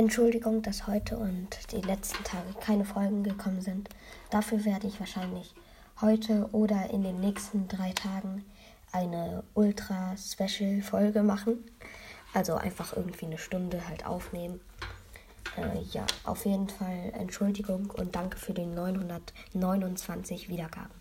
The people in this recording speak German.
Entschuldigung, dass heute und die letzten Tage keine Folgen gekommen sind. Dafür werde ich wahrscheinlich heute oder in den nächsten drei Tagen eine Ultra-Special-Folge machen. Also einfach irgendwie eine Stunde halt aufnehmen. Äh, ja, auf jeden Fall Entschuldigung und danke für den 929 Wiedergaben.